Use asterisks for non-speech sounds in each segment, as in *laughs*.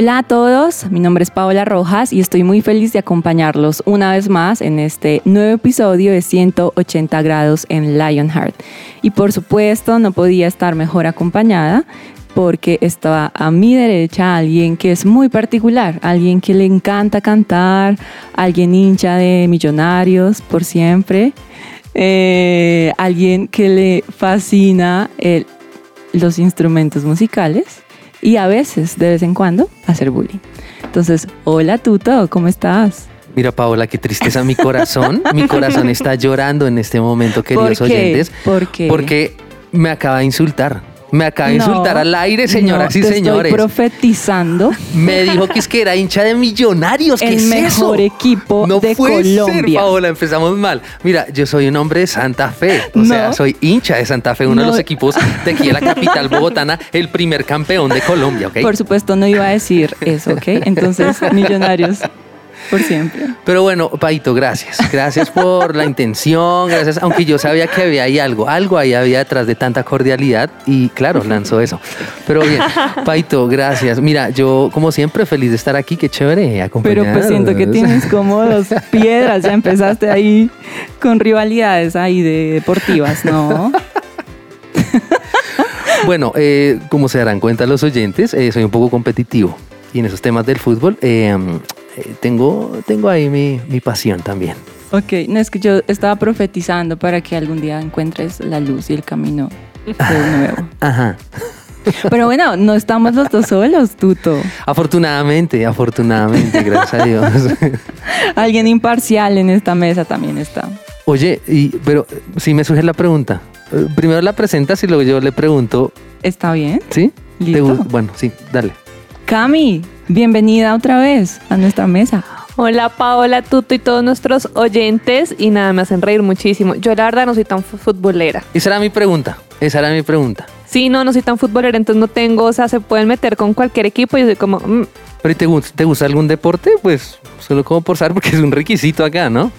Hola a todos, mi nombre es Paola Rojas y estoy muy feliz de acompañarlos una vez más en este nuevo episodio de 180 grados en Lionheart. Y por supuesto no podía estar mejor acompañada porque estaba a mi derecha alguien que es muy particular, alguien que le encanta cantar, alguien hincha de millonarios por siempre, eh, alguien que le fascina los instrumentos musicales y a veces, de vez en cuando, hacer bullying. Entonces, hola Tuto, ¿cómo estás? Mira, Paola, qué tristeza mi corazón. mi corazón está llorando en este momento, queridos ¿Por qué? oyentes. ¿Por qué? Porque me acaba de insultar. Me acaba de No, insultar al aire, señoras no, y te señores. Estoy profetizando Me dijo que es que era hincha de millonarios. ¿Qué el es mejor eso? equipo no de puede ser, Colombia. Paola, empezamos mal. Mira, yo soy un hombre de Santa Fe. O sea, soy hincha de Santa Fe, uno de los equipos de aquí de la capital *laughs* bogotana, el primer campeón de Colombia, ¿ok? Por supuesto, no iba a decir eso, ¿ok? Entonces, millonarios por siempre. Pero bueno, Paito, gracias. Gracias por la intención, gracias. Aunque yo sabía que había ahí algo, algo ahí había detrás de tanta cordialidad y claro, lanzó eso. Pero bien, Paito, gracias. Mira, yo como siempre feliz de estar aquí, qué chévere acompañar. Pero pues siento que tienes como dos piedras, ya empezaste ahí con rivalidades ahí de deportivas, ¿no? Bueno, eh, como se darán cuenta los oyentes, eh, soy un poco competitivo y en esos temas del fútbol eh, tengo, tengo ahí mi, mi pasión también. Ok, no es que yo estaba profetizando para que algún día encuentres la luz y el camino de *laughs* nuevo. Ajá. Pero bueno, no estamos los dos solos, Tuto. Afortunadamente, afortunadamente, gracias a Dios. *laughs* Alguien imparcial en esta mesa también está. Oye, y, pero si me surge la pregunta. Eh, Primero la presentas y luego yo le pregunto, ¿Está bien? ¿sí? ¿Te Listo. Bueno, sí, dale. Cami, bienvenida otra vez a nuestra mesa. Hola Paola, Tuto y todos nuestros oyentes y nada, me hacen reír muchísimo. Yo la verdad no soy tan fu- futbolera. Esa era mi pregunta. Esa era mi pregunta. Sí, no, no soy tan futbolera, entonces no tengo, o sea, se pueden meter con cualquier equipo y yo soy como, mm, Pero ¿y te, te gusta algún deporte? Pues solo como por saber porque es un requisito acá, ¿no?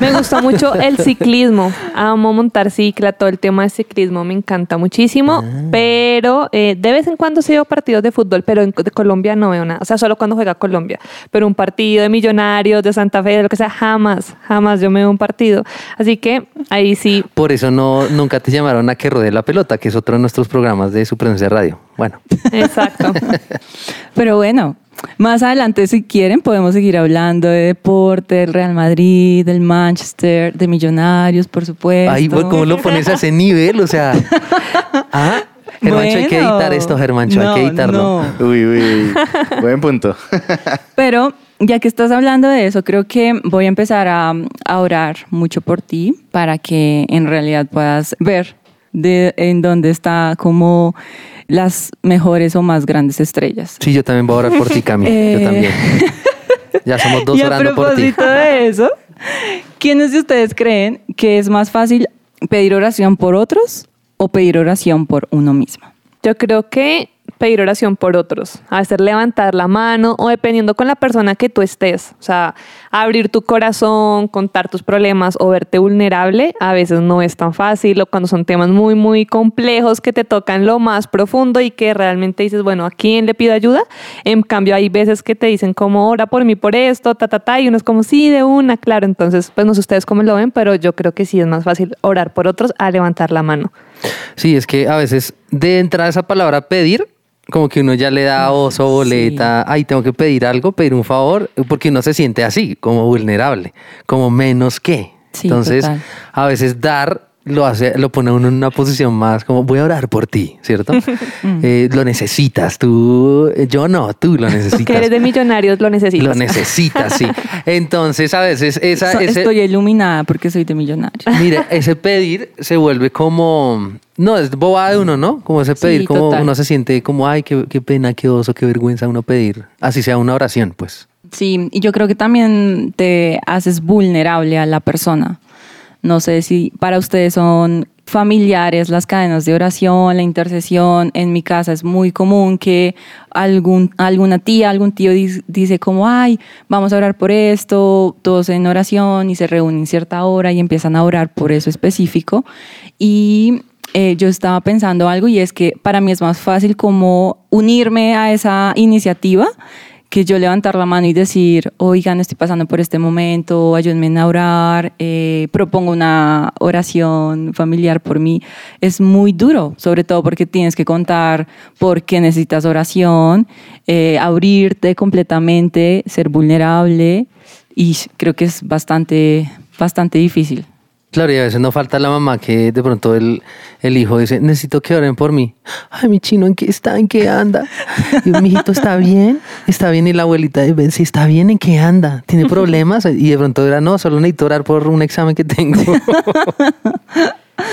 Me gusta mucho el *laughs* ciclismo. Amo montar cicla, todo el tema de ciclismo me encanta muchísimo, pero eh, de vez en cuando sí veo partidos de fútbol, pero en, de Colombia no veo nada, o sea, solo cuando juega Colombia. Pero un partido de Millonarios, de Santa Fe, de lo que sea, jamás, jamás yo me veo un partido. Así que ahí sí Por eso no, nunca te llamaron a que rodee la pelota, que es otro de nuestros programas de su presencia radio. Bueno, Exacto. *laughs* Pero bueno, más adelante si quieren podemos seguir hablando de deporte, del Real Madrid, del Manchester, de Millonarios, por supuesto. pues, ¿cómo lo pones a ese nivel? O sea, ah, *laughs* Germancho, hay que editar esto, Germancho, hay que editarlo. no. Uy, uy. *laughs* Buen punto. Pero ya que estás hablando de eso, creo que voy a empezar a, a orar mucho por ti para que en realidad puedas ver de en dónde está como las mejores o más grandes estrellas. Sí, yo también voy a orar por ti, Cami. Eh. Yo también. *laughs* Ya somos dos y a orando por ti. propósito de eso, ¿quiénes de ustedes creen que es más fácil pedir oración por otros o pedir oración por uno mismo? Yo creo que pedir oración por otros, hacer levantar la mano o dependiendo con la persona que tú estés, o sea, abrir tu corazón, contar tus problemas o verte vulnerable, a veces no es tan fácil o cuando son temas muy, muy complejos que te tocan lo más profundo y que realmente dices, bueno, ¿a quién le pido ayuda? En cambio, hay veces que te dicen como, ora por mí por esto, ta, ta, ta, y uno es como, sí, de una, claro, entonces, pues no sé ustedes cómo lo ven, pero yo creo que sí es más fácil orar por otros a levantar la mano. Sí, es que a veces de entrada esa palabra pedir, como que uno ya le da oso, boleta, ay, tengo que pedir algo, pedir un favor, porque uno se siente así, como vulnerable, como menos que. Sí, Entonces, total. a veces dar lo hace, lo pone uno en una posición más como voy a orar por ti, ¿cierto? *laughs* Eh, lo necesitas, tú, eh, yo no, tú lo *laughs* necesitas. Que eres de millonarios, lo necesitas. Lo necesitas, sí. *laughs* Entonces, a veces, esa, So- ese, Estoy iluminada porque soy de millonario. mire, ese pedir se vuelve como, no, es bobada de uno, ¿no? Como ese pedir, Sí, como total. uno se siente como, ay, qué, qué pena, qué oso, qué vergüenza uno pedir. Así sea una oración, pues. Sí, y yo creo que también te haces vulnerable a la persona. No sé si para ustedes son familiares las cadenas de oración, la intercesión. En mi casa es muy común que algún, alguna tía, algún tío dice como, ay, vamos a orar por esto, todos en oración y se reúnen cierta hora y empiezan a orar por eso específico. Y eh, yo estaba pensando algo y es que para mí es más fácil como unirme a esa iniciativa que yo levantar la mano y decir, oigan, estoy pasando por este momento, ayúdenme a orar, eh, propongo una oración familiar por mí, es muy duro, sobre todo porque tienes que contar por qué necesitas oración, eh, abrirte completamente, ser vulnerable y creo que es bastante, bastante difícil. Claro, y a veces no falta la mamá que de pronto el, el hijo dice, necesito que oren por mí. Ay, mi chino, ¿en qué está? ¿En qué anda? Y mi hijito, ¿está bien? ¿Está bien? Y la abuelita, dice, sí, está bien, ¿en qué anda? ¿Tiene *laughs* problemas? Y de pronto era, no, solo necesito orar por un examen que tengo. *laughs*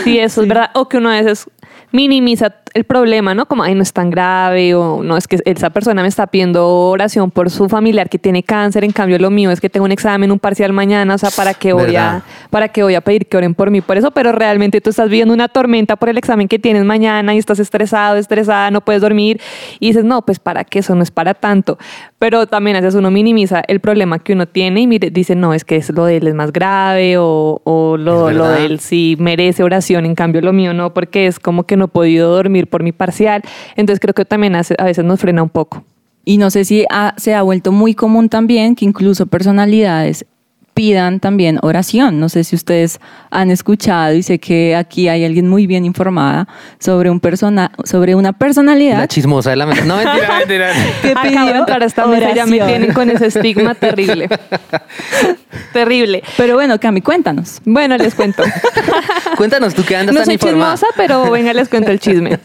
Sí, eso es verdad. O que uno a veces minimiza el problema, ¿no? Como, ay, no es tan grave, o no, es que esa persona me está pidiendo oración por su familiar que tiene cáncer, en cambio lo mío es que tengo un examen, un parcial mañana, o sea, ¿para qué voy, ¿Verdad? a, para qué voy a pedir que oren por mí por eso? Pero realmente tú estás viviendo una tormenta por el examen que tienes mañana y estás estresado, estresada, no puedes dormir y dices, no, pues para qué, eso no es para tanto. Pero también a veces uno minimiza el problema que uno tiene y mire, dice, no, es que es lo de él es más grave o, o lo, lo de él sí merece oración, en cambio lo mío no, porque es como que no he podido dormir por mi parcial. Entonces creo que también a veces nos frena un poco. Y no sé si se ha vuelto muy común también que incluso personalidades pidan también oración. No sé si ustedes han escuchado y sé que aquí hay alguien muy bien informada sobre un persona, sobre una la personalidad chismosa de la mesa. No, *laughs* mentira, mentira. que Acabo de pidió entrar a esta mesa, ya me oración. tienen con ese estigma *laughs* terrible. terrible. Pero bueno, Cami, cuéntanos. Bueno, les cuento. *laughs* Cuéntanos, tú que andas No tan soy informada. chismosa, pero venga, les cuento el chisme.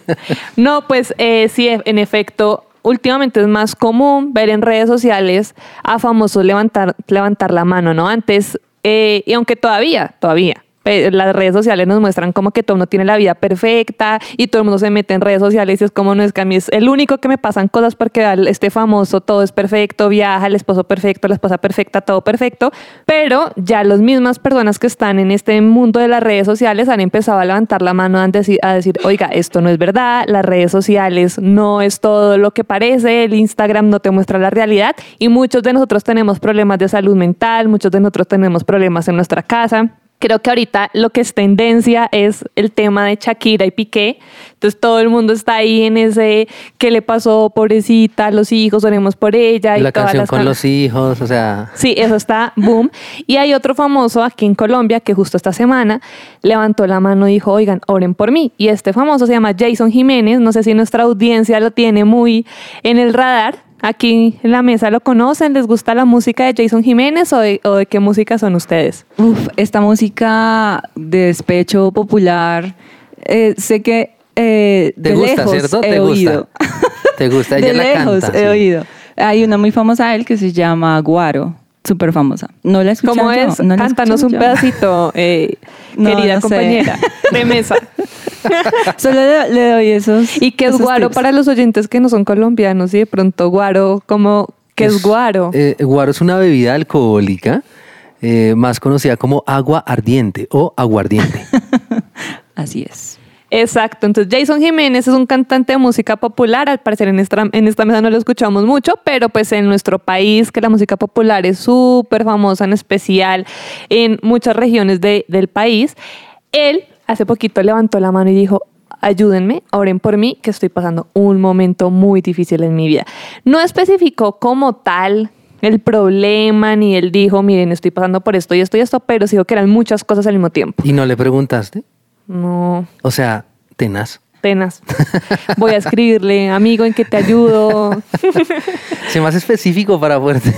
No, pues eh, sí, en efecto, últimamente es más común ver en redes sociales a famosos levantar, levantar la mano, ¿no? Antes, eh, y aunque todavía, todavía. Las redes sociales nos muestran como que todo el mundo tiene la vida perfecta y todo el mundo se mete en redes sociales y es como no es que a mí es el único que me pasan cosas porque este famoso todo es perfecto, viaja, el esposo perfecto, la esposa perfecta, todo perfecto, pero ya las mismas personas que están en este mundo de las redes sociales han empezado a levantar la mano a decir, a decir, oiga, esto no es verdad, las redes sociales no es todo lo que parece, el Instagram no te muestra la realidad y muchos de nosotros tenemos problemas de salud mental, muchos de nosotros tenemos problemas en nuestra casa. Creo que ahorita lo que es tendencia es el tema de Shakira y Piqué. Entonces todo el mundo está ahí en ese qué le pasó, pobrecita, los hijos, oremos por ella. y La todas canción las con can- los hijos, o sea... Sí, eso está boom. Y hay otro famoso aquí en Colombia que justo esta semana levantó la mano y dijo, oigan, oren por mí. Y este famoso se llama Jason Jiménez. No sé si nuestra audiencia lo tiene muy en el radar. Aquí en la mesa lo conocen. ¿Les gusta la música de Jason Jiménez o de, o de qué música son ustedes? Uf, esta música de despecho popular, eh, sé que eh, ¿Te de gusta, lejos cierto? he ¿Te oído. gusta? *laughs* ¿Te gusta? Ella de la lejos canta. he sí. oído. Hay una muy famosa de él que se llama Guaro, súper famosa. No la he escuchado ¿Cómo yo, es? no Cántanos un yo. pedacito, eh, *laughs* No, querida no sé. compañera de mesa. *laughs* Solo le, le doy esos. ¿Y qué es guaro tips. para los oyentes que no son colombianos? Y de pronto guaro, como ¿qué es, guaro? eh, guaro es una bebida alcohólica eh, más conocida como agua ardiente o aguardiente. *laughs* Así es. Exacto, entonces Jason Jiménez es un cantante de música popular, al parecer en esta, en esta mesa no lo escuchamos mucho, pero pues en nuestro país que la música popular es súper famosa, en especial en muchas regiones de- del país, él hace poquito levantó la mano y dijo, ayúdenme, oren por mí, que estoy pasando un momento muy difícil en mi vida. No especificó como tal el problema, ni él dijo, miren, estoy pasando por esto y esto y esto, pero sí dijo que eran muchas cosas al mismo tiempo. ¿Y no le preguntaste? No, O sea, tenaz. Tenaz. *laughs* Voy a escribirle, amigo, ¿en qué te ayudo? *laughs* Sé más específico para fuerte.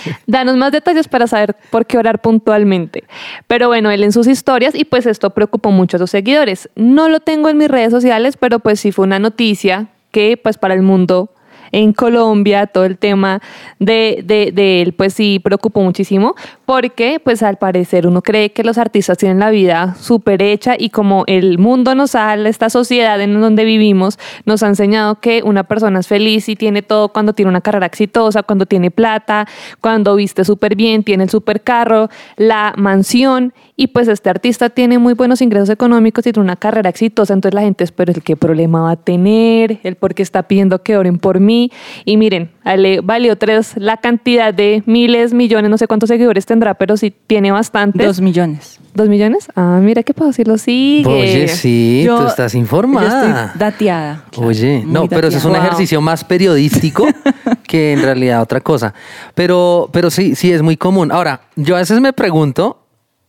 *laughs* Danos más detalles para saber por qué orar puntualmente. Pero bueno, él en sus historias y pues esto preocupó mucho a sus seguidores. No lo tengo en mis redes sociales, pero pues sí fue una noticia que pues para el mundo en Colombia, todo el tema de, de, él, pues sí preocupó muchísimo, porque pues al parecer uno cree que los artistas tienen la vida súper hecha y como el mundo nos ha, esta sociedad en donde vivimos, nos ha enseñado que una persona es feliz y tiene todo cuando tiene una carrera exitosa, cuando tiene plata, cuando viste súper bien, tiene el súper carro, la mansión y pues este artista tiene muy buenos ingresos económicos y tiene una carrera exitosa, entonces la gente espera el qué problema va a tener, el por qué está pidiendo que oren por mí y miren, le valió tres la cantidad de miles, millones, no sé cuántos seguidores tendrá, pero sí tiene bastante. Dos millones. ¿Dos millones? Ah, mira qué puedo decirlo, sigue. Oye, sí, Yo- tú estás informada. Yo estoy dateada. claro, Oye, no, pero eso es un ejercicio más periodístico *laughs* que en realidad otra cosa. Pero, pero sí, sí es muy común. Ahora, yo a veces me pregunto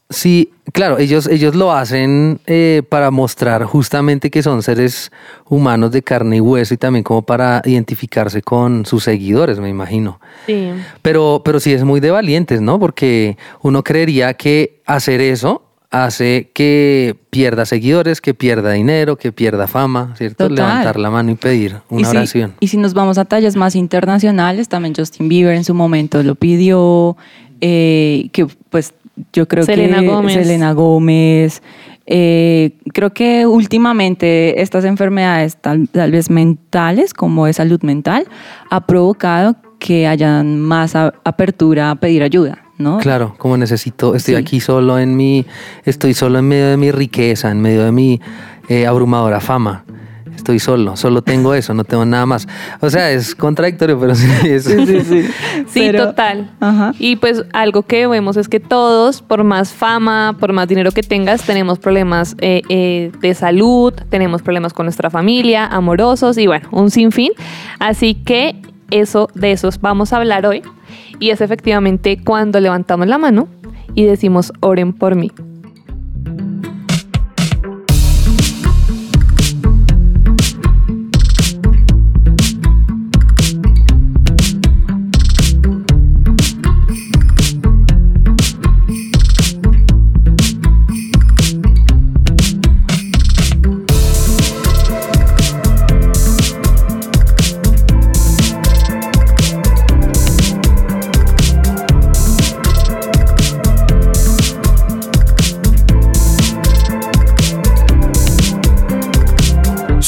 si, claro, ellos, ellos lo hacen eh, para mostrar justamente que son seres humanos de carne y hueso y también como para identificarse con sus seguidores, me imagino. Sí. Pero, pero sí es muy de valientes, ¿no? Porque uno creería que hacer eso hace que pierda seguidores, que pierda dinero, que pierda fama, ¿cierto? Total. Levantar la mano y pedir Y una si- oración. y si nos vamos a tallas más internacionales, también Justin Bieber en su momento lo pidió, eh, que pues yo creo Selena que Gómez. Selena Gómez. eh, creo que últimamente estas enfermedades tal, tal vez mentales, como de salud mental, ha provocado que hayan más a- apertura a pedir ayuda, ¿no? Claro, como necesito, estoy Sí. aquí solo en mi, estoy solo en medio de mi riqueza, en medio de mi eh, abrumadora fama. Estoy solo, solo tengo eso, no tengo nada más. O sea, es contradictorio, pero sí, *laughs* es, *laughs* Sí, Pero- total. Ajá. Y pues algo que vemos es que todos, por más fama, por más dinero que tengas, tenemos problemas eh, eh, de salud, tenemos problemas con nuestra familia, amorosos y bueno, un sinfín. Así que eso, de eso vamos a hablar hoy. Y es efectivamente cuando levantamos la mano y decimos, oren por mí.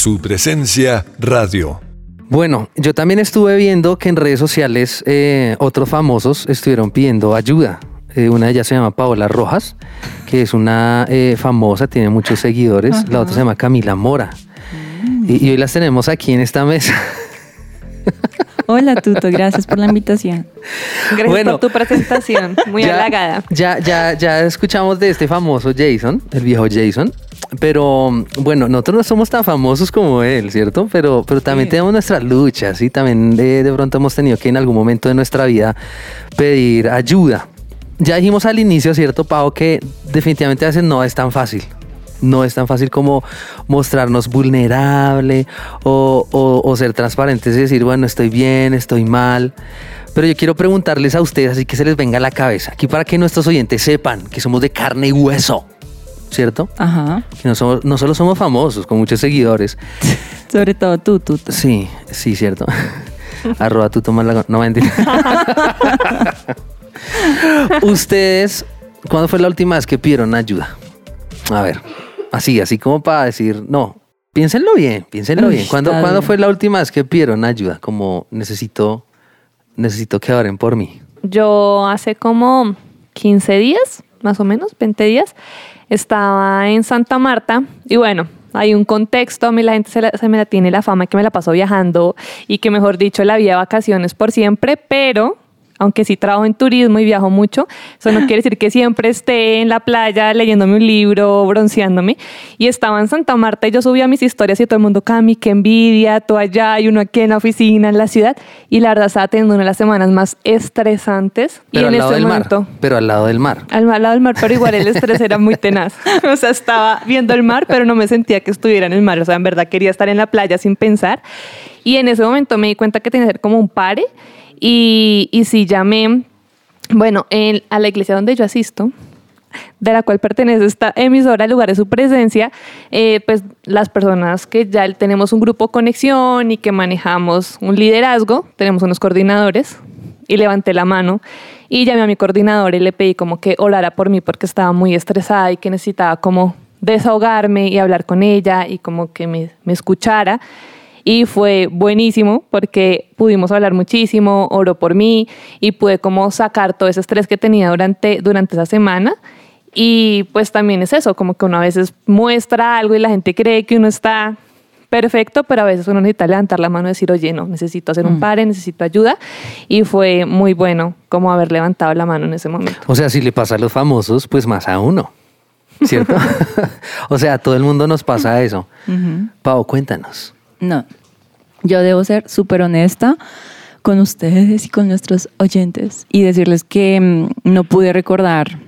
Su presencia radio. Bueno, yo también estuve viendo que en redes sociales eh, otros famosos estuvieron pidiendo ayuda. Eh, una de ellas se llama Paola Rojas, que es una eh, famosa, tiene muchos seguidores. La otra se llama Camila Mora. Y, y hoy las tenemos aquí en esta mesa. *laughs* Hola Tuto, gracias por la invitación. Gracias Bueno. por tu presentación, muy *laughs* ya, halagada. Ya, ya, ya escuchamos de este famoso Jason, el viejo Jason. Pero bueno, nosotros no somos tan famosos como él, ¿cierto? Pero, pero también Sí. tenemos nuestras luchas y también de, de pronto hemos tenido que en algún momento de nuestra vida pedir ayuda. Ya dijimos al inicio, ¿cierto, Pau? Que definitivamente a veces no es tan fácil. No es tan fácil como mostrarnos vulnerable o, o- o ser transparentes y decir, bueno, estoy bien, estoy mal. Pero yo quiero preguntarles a ustedes, así que se les venga a la cabeza, aquí para que nuestros oyentes sepan que somos de carne y hueso, ¿cierto? Ajá. Que no, somos, no solo somos famosos, con muchos seguidores. *laughs* Sobre todo tú, Tuto. Sí, sí, cierto. *laughs* Arroba tu tomas la... No, mentira. *laughs* Ustedes, ¿cuándo fue la última vez que pidieron ayuda? A ver, así, así como para decir, no, piénsenlo bien, piénsenlo Uy, bien. ¿Cuándo, ¿cuándo bien. fue la última vez que pidieron ayuda? Como necesito, necesito que oren por mí. Yo hace como 15 días, más o menos, 20 días, estaba en Santa Marta. Y bueno, hay un contexto, a mí la gente se, me la tiene la fama que me la paso viajando y que mejor dicho la vida vacaciones por siempre, pero aunque sí trabajo en turismo y viajo mucho, eso no quiere decir que siempre esté en la playa leyéndome un libro, bronceándome. Y estaba en Santa Marta y yo subía mis historias y todo el mundo, Cami, qué envidia, tú allá y uno aquí en la oficina, en la ciudad. Y la verdad estaba teniendo una de las semanas más estresantes. Pero y al en lado ese del momento, mar. Pero al lado del mar. al lado del mar, pero igual el estrés era muy tenaz. *laughs* O sea, estaba viendo el mar, pero no me sentía que estuviera en el mar. O sea, en verdad quería estar en la playa sin pensar. Y en ese momento me di cuenta que tenía que ser como un pare. Y, y sí llamé, bueno, en- a la iglesia donde yo asisto, de la cual pertenece esta emisora, lugar de su presencia, eh, pues las personas que ya tenemos un grupo conexión y que manejamos un liderazgo, tenemos unos coordinadores, y levanté la mano y llamé a mi coordinador y le pedí como que orara por mí porque estaba muy estresada y que necesitaba como desahogarme y hablar con ella y como que me, me escuchara. Y fue buenísimo porque pudimos hablar muchísimo, oró por mí y pude como sacar todo ese estrés que tenía durante, durante esa semana. Y pues también es eso, como que uno a veces muestra algo y la gente cree que uno está perfecto, pero a veces uno necesita levantar la mano y decir, oye, no, necesito hacer un pare, necesito ayuda. Y fue muy bueno como haber levantado la mano en ese momento. O sea, si le pasa a los famosos, pues más a uno. ¿Cierto? *laughs* *laughs* o sea, a todo el mundo nos pasa eso. Pau, cuéntanos. No, yo debo ser súper honesta con ustedes y con nuestros oyentes y decirles que mm, no pude recordar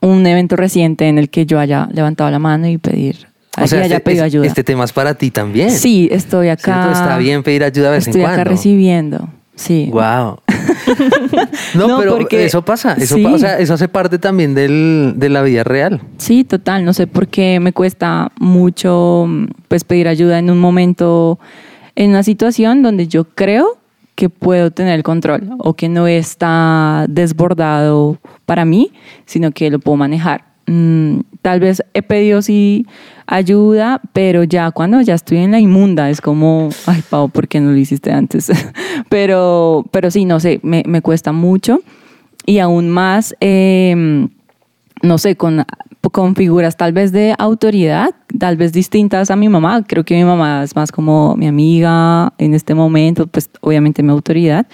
un evento reciente en el que yo haya levantado la mano y pedir, O sea, este, pedido ayuda. este tema es para ti también. sí, estoy acá. ¿Cierto? Está bien pedir ayuda de vez Estoy en acá cuando. recibiendo. Sí. Wow. *laughs* no, No, pero porque- eso pasa. Eso, sí. pa- o sea, eso hace parte también del, de la vida real. Sí, total. No sé por qué me cuesta mucho mm, pues, pedir ayuda en un momento, en una situación donde yo creo que puedo tener el control o que no está desbordado para mí, sino que lo puedo manejar. Mm, tal vez he pedido sí ayuda, pero ya cuando ya estoy en la inmunda es como, ay, Pau, ¿por qué no lo hiciste antes? *laughs* pero, pero sí, no sé, me, me cuesta mucho y aún más... em, no sé, con, con figuras tal vez de autoridad, tal vez distintas a mi mamá. Creo que mi mamá es más como mi amiga en este momento, pues obviamente mi autoridad.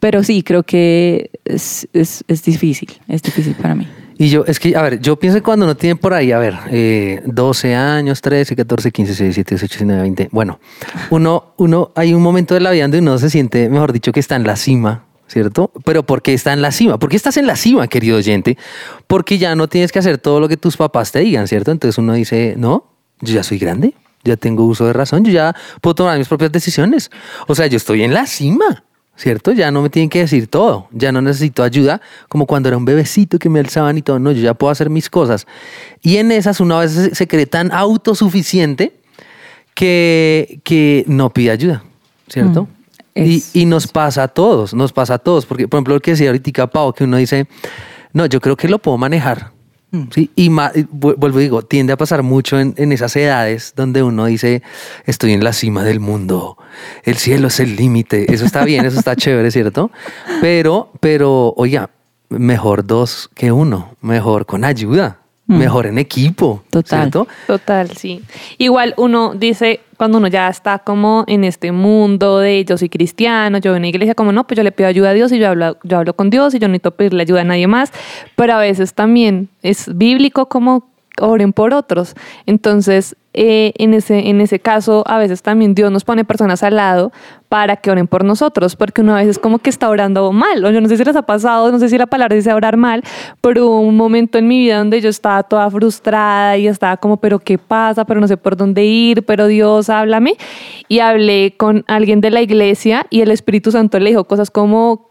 Pero sí, creo que es, es, es difícil, es difícil para mí. Y yo, es que, a ver, yo pienso que cuando uno tiene por ahí, a ver, eh, 12 años, 13, 14, 15, 16, 17, 18, 19, 20. Bueno, uno, uno, hay un momento de la vida donde uno se siente, mejor dicho, que está en la cima, ¿cierto? Pero ¿por qué está en la cima? ¿Por qué estás en la cima, querido oyente? Porque ya no tienes que hacer todo lo que tus papás te digan, ¿cierto? Entonces uno dice, no, yo ya soy grande, ya tengo uso de razón, yo ya puedo tomar mis propias decisiones. O sea, yo estoy en la cima. ¿Cierto? Ya no me tienen que decir todo, ya no necesito ayuda, como cuando era un bebecito que me alzaban y todo, no, yo ya puedo hacer mis cosas. Y en esas uno a veces se- cree tan autosuficiente que, que no pide ayuda, ¿cierto? Mm, y, y nos pasa a todos, nos pasa a todos, porque por ejemplo lo que decía ahorita Pau, que uno dice, no, yo creo que lo puedo manejar. Sí, y ma- y vu- vuelvo y digo, tiende a pasar mucho en, en esas edades donde uno dice, estoy en la cima del mundo, el cielo es el límite, eso está bien, eso está *laughs* chévere, ¿cierto? Pero, pero, oiga, mejor dos que uno, mejor con ayuda, mejor en equipo, Total. ¿cierto? Total, sí. Igual uno dice, cuando uno ya está como en este mundo de yo soy cristiano, yo voy a una iglesia, como no, pues yo le pido ayuda a Dios y yo hablo, yo hablo con Dios y yo no necesito pedirle ayuda a nadie más, pero a veces también es bíblico como oren por otros. Entonces, eh, en, ese, en ese caso, a veces también Dios nos pone personas al lado para que oren por nosotros, porque uno a veces como que está orando mal, o yo no sé si les ha pasado, no sé si la palabra dice orar mal, pero hubo un momento en mi vida donde yo estaba toda frustrada y estaba como, pero ¿qué pasa? Pero no sé por dónde ir, pero Dios, háblame. Y hablé con alguien de la iglesia y el Espíritu Santo le dijo cosas como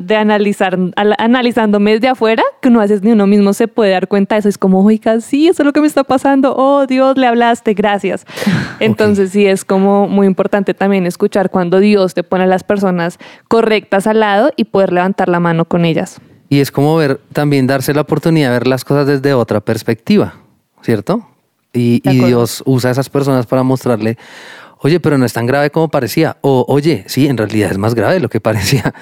de analizar, al- analizándome desde afuera, que uno a veces ni uno mismo se puede dar cuenta de eso. Es como, oiga, sí, eso es lo que me está pasando. Oh, Dios, le hablaste, gracias. *laughs* Entonces sí es como muy importante también escuchar cuando Dios te pone a las personas correctas al lado y poder levantar la mano con ellas. Y es como ver, también darse la oportunidad de ver las cosas desde otra perspectiva, ¿cierto? Y, y. Dios usa a esas personas para mostrarle, oye, pero no es tan grave como parecía. O, oye, sí, en realidad es más grave de lo que parecía,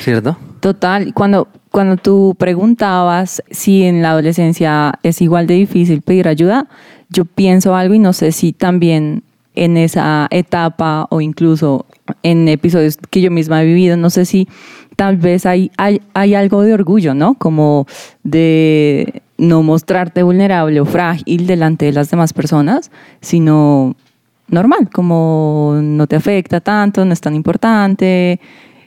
¿cierto? Total, cuando, cuando tú preguntabas si en la adolescencia es igual de difícil pedir ayuda, yo pienso algo y no sé si también en esa etapa o incluso en episodios que yo misma he vivido, no sé si tal vez hay, hay, hay algo de orgullo, ¿no? Como de no mostrarte vulnerable o frágil delante de las demás personas, sino normal, como no te afecta tanto, no es tan importante.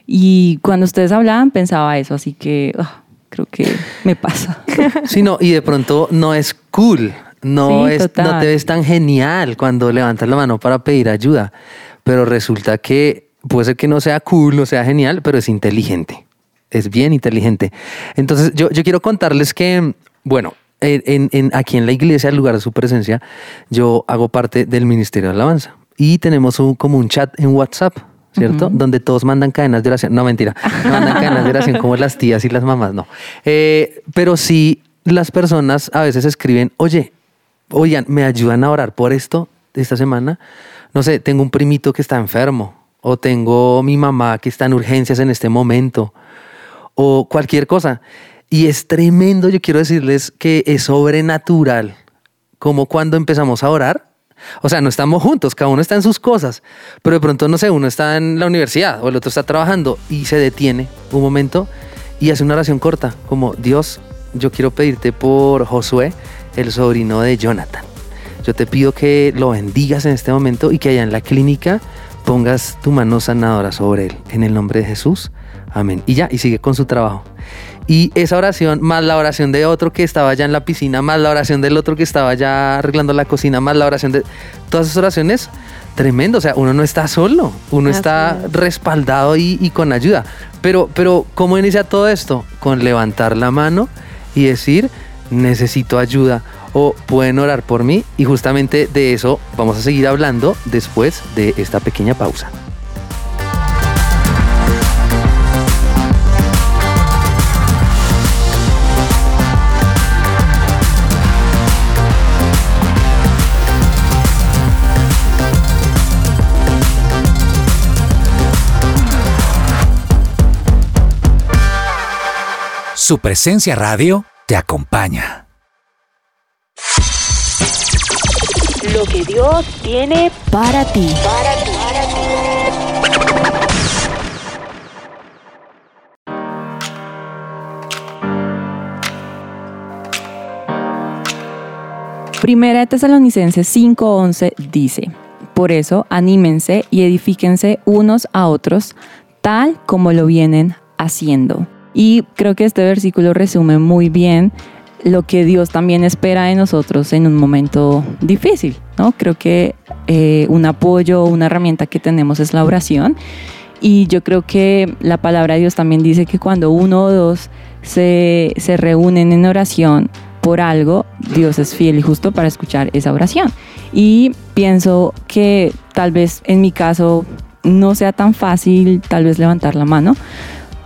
Y cuando ustedes hablaban pensaba eso, así que ah, creo que me pasa. *laughs* Sí, no, y de pronto no es cool, no, Sí, es, no te ves tan genial cuando levantas la mano para pedir ayuda, pero resulta que puede ser que no sea cool, no sea genial, pero es inteligente, es bien inteligente. Entonces yo, yo quiero contarles que, bueno, en, en- en- aquí en la iglesia, al lugar de su presencia, yo hago parte del Ministerio de Alabanza y tenemos un, como un chat en WhatsApp. ¿Cierto? Donde todos mandan cadenas de oración. No, mentira. No mandan cadenas de oración como las tías y las mamás, no. Eh, pero sí, las personas a veces escriben, oye, oigan, ¿me ayudan a orar por esto esta semana? No sé, tengo un primito que está enfermo o tengo mi mamá que está en urgencias en este momento o cualquier cosa. Y es tremendo, yo quiero decirles que es sobrenatural, como cuando empezamos a orar. O sea, no estamos juntos, cada uno está en sus cosas, pero de pronto, no sé, uno está en la universidad o el otro está trabajando y se detiene un momento y hace una oración corta, como Dios, yo quiero pedirte por Josué, el sobrino de Jonathan. Yo te pido que lo bendigas en este momento y que allá en la clínica pongas tu mano sanadora sobre él. En el nombre de Jesús. Amén. Y ya, y sigue con su trabajo. Y esa oración, más la oración de otro que estaba ya en la piscina, más la oración del otro que estaba ya arreglando la cocina, más la oración de... Todas esas oraciones, tremendo. O sea, uno no está solo, uno Así está es. respaldado y, y con ayuda. Pero, pero, ¿cómo inicia todo esto? Con levantar la mano y decir, necesito ayuda o pueden orar por mí. Y justamente de eso vamos a seguir hablando después de esta pequeña pausa. Su presencia radio te acompaña. Lo que Dios tiene Para ti. Primera de Tesalonicenses 5:11 dice, por eso anímense y edifíquense unos a otros, tal como lo vienen haciendo. Y creo que este versículo resume muy bien lo que Dios también espera de nosotros en un momento difícil, ¿no? Creo que eh, un apoyo, una herramienta que tenemos es la oración. Y yo creo que la palabra de Dios también dice que cuando uno o dos se, se reúnen en oración por algo, Dios es fiel y justo para escuchar esa oración. Y pienso que tal vez en mi caso no sea tan fácil tal vez levantar la mano,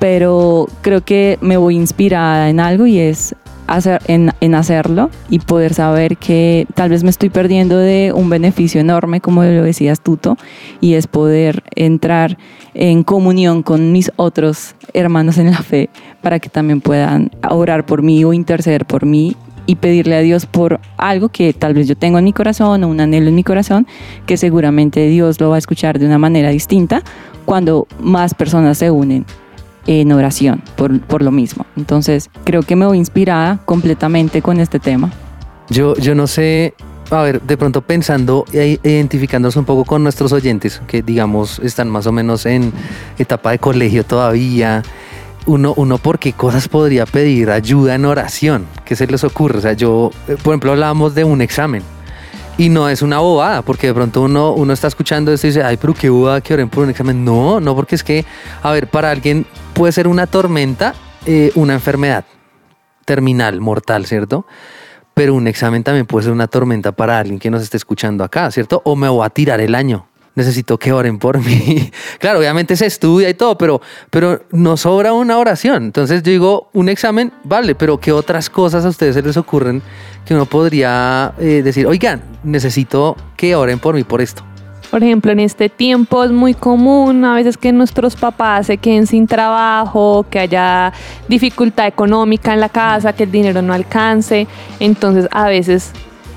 pero creo que me voy inspirada en algo y es hacer, en, hacerlo y poder saber que tal vez me estoy perdiendo de un beneficio enorme, como lo decías Tuto, y es poder entrar en comunión con mis otros hermanos en la fe para que también puedan orar por mí o interceder por mí y pedirle a Dios por algo que tal vez yo tengo en mi corazón o un anhelo en mi corazón, que seguramente Dios lo va a escuchar de una manera distinta cuando más personas se unen en oración por, por lo mismo. Entonces, creo que me voy inspirada completamente con este tema. Yo, yo no sé, a ver, de pronto pensando e identificándonos un poco con nuestros oyentes, que digamos están más o menos en etapa de colegio todavía. Uno, uno por qué cosas podría pedir ayuda en oración, ¿qué se les ocurre? O sea, yo, eh, por ejemplo, hablábamos de un examen. Y no es una bobada, porque de pronto uno, uno está escuchando esto y dice, ay, pero qué bobada que oren por un examen. No, no, porque es que, a ver, para alguien puede ser una tormenta, eh, una enfermedad terminal, mortal, ¿cierto? Pero un examen también puede ser una tormenta para alguien que nos esté escuchando acá, ¿cierto? O me voy a tirar el año. Necesito que oren por *laughs* mí. claro, obviamente se estudia y todo, pero, pero sobra una oración. Entonces yo digo, un examen, vale, pero ¿qué otras cosas a ustedes se les ocurren que uno podría eh, decir, oigan, necesito que oren por mí por esto? Por ejemplo, en este tiempo es muy común a veces que nuestros papás se queden sin trabajo, que haya dificultad económica en la casa, que el dinero no alcance. Entonces, a veces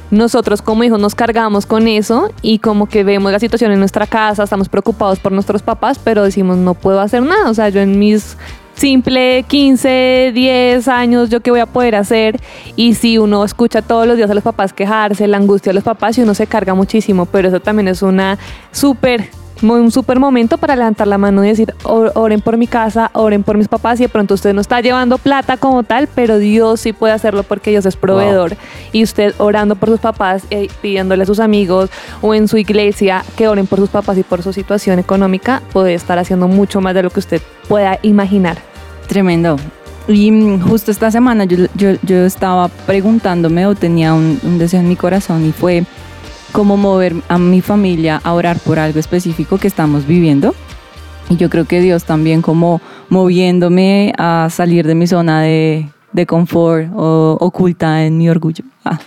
nosotros como hijos nos cargamos con eso y como que vemos la situación en nuestra casa, estamos preocupados por nuestros papás, pero decimos no puedo hacer nada. O sea, yo en mis simple 15, 10 años, yo qué voy a poder hacer. Y si uno escucha todos los días a los papás quejarse, la angustia de los papás y uno se carga muchísimo, pero eso también es una súper un súper momento para levantar la mano y decir, "Or- oren por mi casa, oren por mis papás y de pronto usted no está llevando plata como tal, pero Dios sí puede hacerlo porque Dios es proveedor. Y usted orando por sus papás, eh, pidiéndole a sus amigos o en su iglesia que oren por sus papás y por su situación económica, puede estar haciendo mucho más de lo que usted pueda imaginar. Tremendo. Y mm, justo esta semana yo, yo, yo estaba preguntándome o tenía un, un deseo en mi corazón y fue cómo mover a mi familia a orar por algo específico que estamos viviendo. Y yo creo que Dios también como moviéndome a salir de mi zona de, de confort o oculta en mi orgullo. Ah.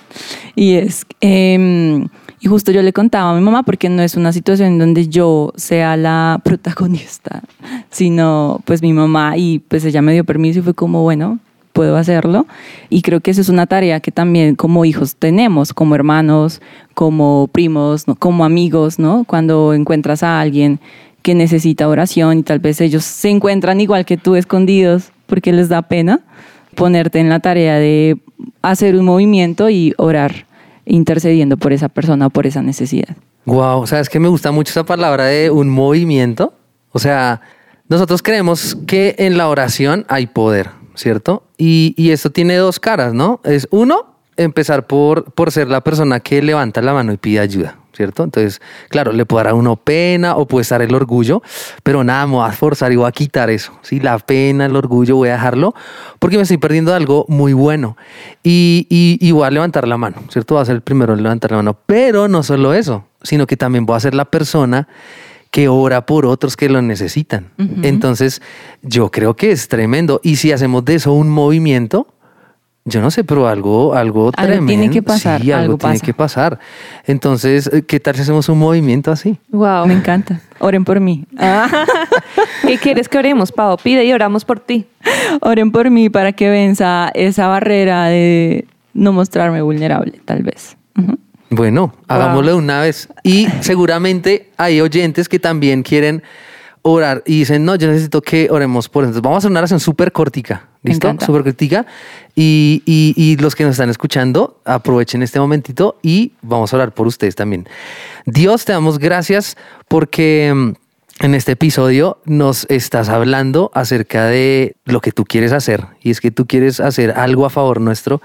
Y es, em, y justo yo le contaba a mi mamá porque no es una situación donde yo sea la protagonista, sino pues mi mamá y pues ella me dio permiso y fue como, bueno, puedo hacerlo. Y creo que eso es una tarea que también como hijos tenemos, como hermanos, como primos, ¿no? como amigos, ¿no? Cuando encuentras a alguien que necesita oración y tal vez ellos se encuentran igual que tú escondidos porque les da pena, ponerte en la tarea de hacer un movimiento y orar intercediendo por esa persona o por esa necesidad. Wow, sabes que me gusta mucho esa palabra de un movimiento. O sea, nosotros creemos que en la oración hay poder, ¿cierto? Y, y esto tiene dos caras, ¿no? Es uno, empezar por, por ser la persona que levanta la mano y pide ayuda, ¿cierto? Entonces, claro, le puede dar a uno pena o puede estar el orgullo, pero nada, me voy a forzar y voy a quitar eso, ¿sí? La pena, el orgullo, voy a dejarlo porque me estoy perdiendo algo muy bueno y, y, y voy a levantar la mano, ¿cierto? Voy a ser el primero en levantar la mano, pero no solo eso, sino que también voy a ser la persona que ora por otros que lo necesitan. Entonces, yo creo que es tremendo. Y si hacemos de eso un movimiento, yo no sé, pero algo, algo, tremendo. tiene que pasar, Sí, algo, algo tiene pasa. que pasar. Entonces, ¿qué tal si hacemos un movimiento así? Wow. Me encanta. Oren por mí. Ah. *laughs* *laughs* ¿Qué quieres que oremos, Pau? Pide y oramos por ti. Oren por mí para que venza esa barrera de no mostrarme vulnerable, tal vez. Ujú. Bueno, hagámoslo de una vez. Y seguramente hay oyentes que también quieren orar y dicen, no, yo necesito que oremos por eso. Entonces, vamos a hacer una oración súper cortica. ¿Listo? Súper cortica. Y, y- y los que nos están escuchando, aprovechen este momentito y vamos a orar por ustedes también. Dios, te damos gracias porque mm, en este episodio nos estás hablando acerca de lo que tú quieres hacer. Y es que tú quieres hacer algo a favor nuestro.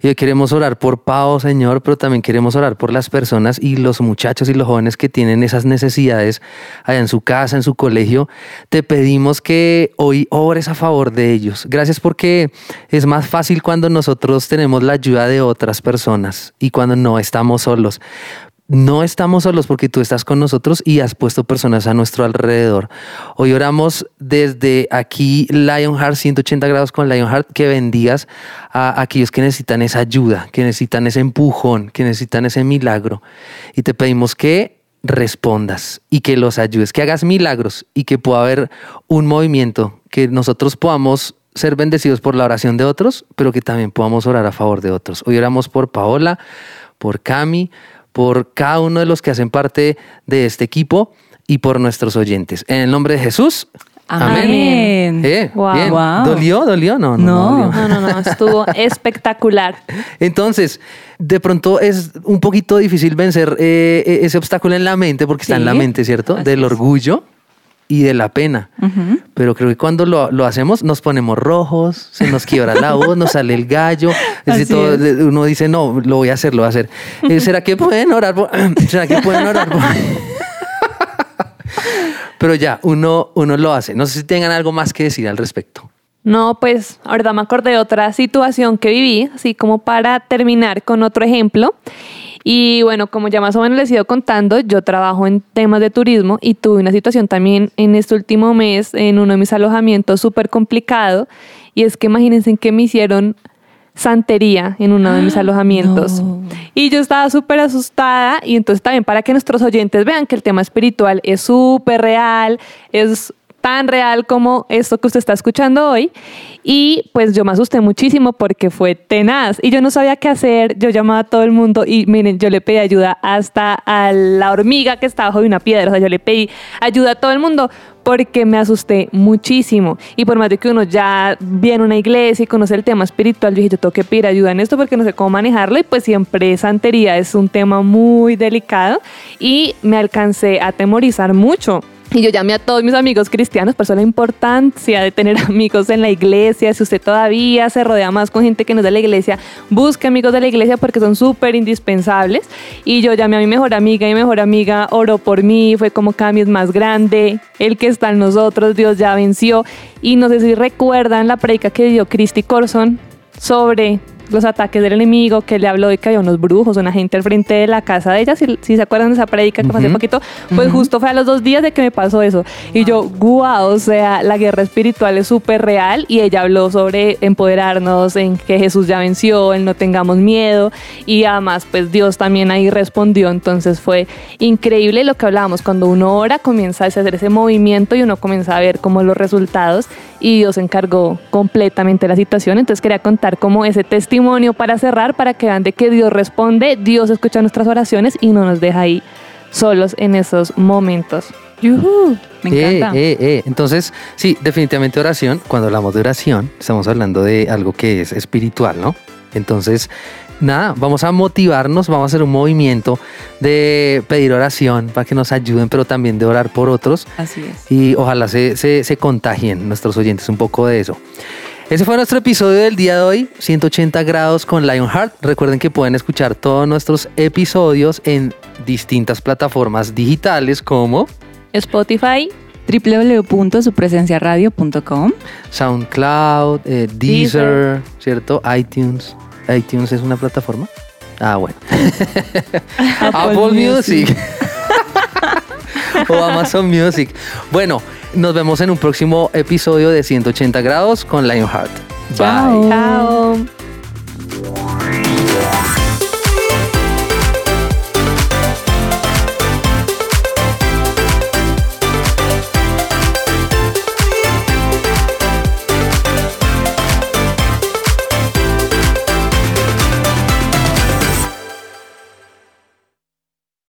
Y hoy queremos orar por Pau, Señor, pero también queremos orar por las personas y los muchachos y los jóvenes que tienen esas necesidades allá en su casa, en su colegio. Te pedimos que hoy obres a favor de ellos. Gracias porque es más fácil cuando nosotros tenemos la ayuda de otras personas y cuando no estamos solos no estamos solos porque tú estás con nosotros y has puesto personas a nuestro alrededor. Hoy oramos desde aquí Lionheart 180 grados con Lionheart que bendigas a aquellos que necesitan esa ayuda, que necesitan ese empujón, que necesitan ese milagro. Y te pedimos que respondas y que los ayudes, que hagas milagros y que pueda haber un movimiento, que nosotros podamos ser bendecidos por la oración de otros, pero que también podamos orar a favor de otros. Hoy oramos por Paola, por Cami, por cada uno de los que hacen parte de este equipo y por nuestros oyentes. En el nombre de Jesús. Amén. Eh, Wow. bien. Wow. ¿Dolió? ¿Dolió? No, no. No. No, no, no, estuvo *laughs* espectacular. Entonces, de pronto es un poquito difícil vencer eh, eh, ese obstáculo en la mente, porque está en la mente, ¿cierto? así Del es. Y de la pena. Pero creo que cuando lo, lo hacemos nos ponemos rojos, se nos quiebra la *laughs* voz, nos sale el gallo. Es decir, Así todo- es. uno dice, no, lo voy a hacer, lo voy a hacer. Eh, ¿Será que pueden orar por- *clears throat* ¿Será que pueden orar por- *laughs* Pero ya, uno, uno lo hace. No sé si tengan algo más que decir al respecto. No, pues ahorita me acordé de otra situación que viví, así como para terminar con otro ejemplo. Y bueno, como ya más o menos les he ido contando, yo trabajo en temas de turismo y tuve una situación también en este último mes en uno de mis alojamientos súper complicado. Y es que imagínense que me hicieron santería en uno de mis alojamientos. no. Y yo estaba súper asustada y entonces también para que nuestros oyentes vean que el tema espiritual es súper real, es tan real como esto que usted está escuchando hoy. Y pues yo me asusté muchísimo porque fue tenaz y yo no sabía qué hacer. Yo llamaba a todo el mundo y miren, yo le pedí ayuda hasta a la hormiga que estaba bajo de una piedra. O sea, yo le pedí ayuda a todo el mundo porque me asusté muchísimo. Y por más de que uno ya viene a una iglesia y conoce el tema espiritual, yo dije, yo tengo que pedir ayuda en esto porque no sé cómo manejarlo. Y pues siempre santería es un tema muy delicado y me alcancé a atemorizar mucho. Y yo llamé a todos mis amigos cristianos, por eso la importancia de tener *laughs* amigos en la iglesia. Si usted todavía se rodea más con gente que no es de la iglesia, busque amigos de la iglesia porque son súper indispensables. Y yo llamé a mi mejor amiga y mi mejor amiga oró por mí, fue como Cami es más grande, el que está en nosotros, Dios ya venció. Y no sé si recuerdan la predica que dio Christy Corson sobre los ataques del enemigo, que le habló de que había unos brujos, una gente al frente de la casa de ella, si, si se acuerdan de esa predica que pasé poquito, pues justo fue a los dos días de que me pasó eso. Y yo, guau, o sea, la guerra espiritual es súper real y ella habló sobre empoderarnos, en que Jesús ya venció, en no tengamos miedo. Y además pues Dios también ahí respondió, entonces fue increíble lo que hablábamos, cuando uno ora comienza a hacer ese movimiento y uno comienza a ver como los resultados y Dios encargó completamente la situación, entonces quería contar como ese testimonio para cerrar, para que vean de que Dios responde, Dios escucha nuestras oraciones y no nos deja ahí solos en esos momentos. Yujú, me Eh, encanta. eh, eh. Entonces, sí, definitivamente oración. Cuando hablamos de oración, estamos hablando de algo que es espiritual, ¿no? Entonces, nada, vamos a motivarnos, vamos a hacer un movimiento de pedir oración para que nos ayuden, pero también de orar por otros. Así es. Y ojalá se, se, se contagien nuestros oyentes un poco de eso. Ese fue nuestro episodio del día de hoy, 180 grados con Lionheart. Recuerden que pueden escuchar todos nuestros episodios en distintas plataformas digitales como Spotify, www.supresenciaradio.com SoundCloud, eh, Deezer, ¿cierto? iTunes. iTunes es una plataforma. Ah, bueno. *laughs* Apple, Music. *laughs* o Amazon Music. Bueno, nos vemos en un próximo episodio de 180 grados con Lionheart. Bye. Chao.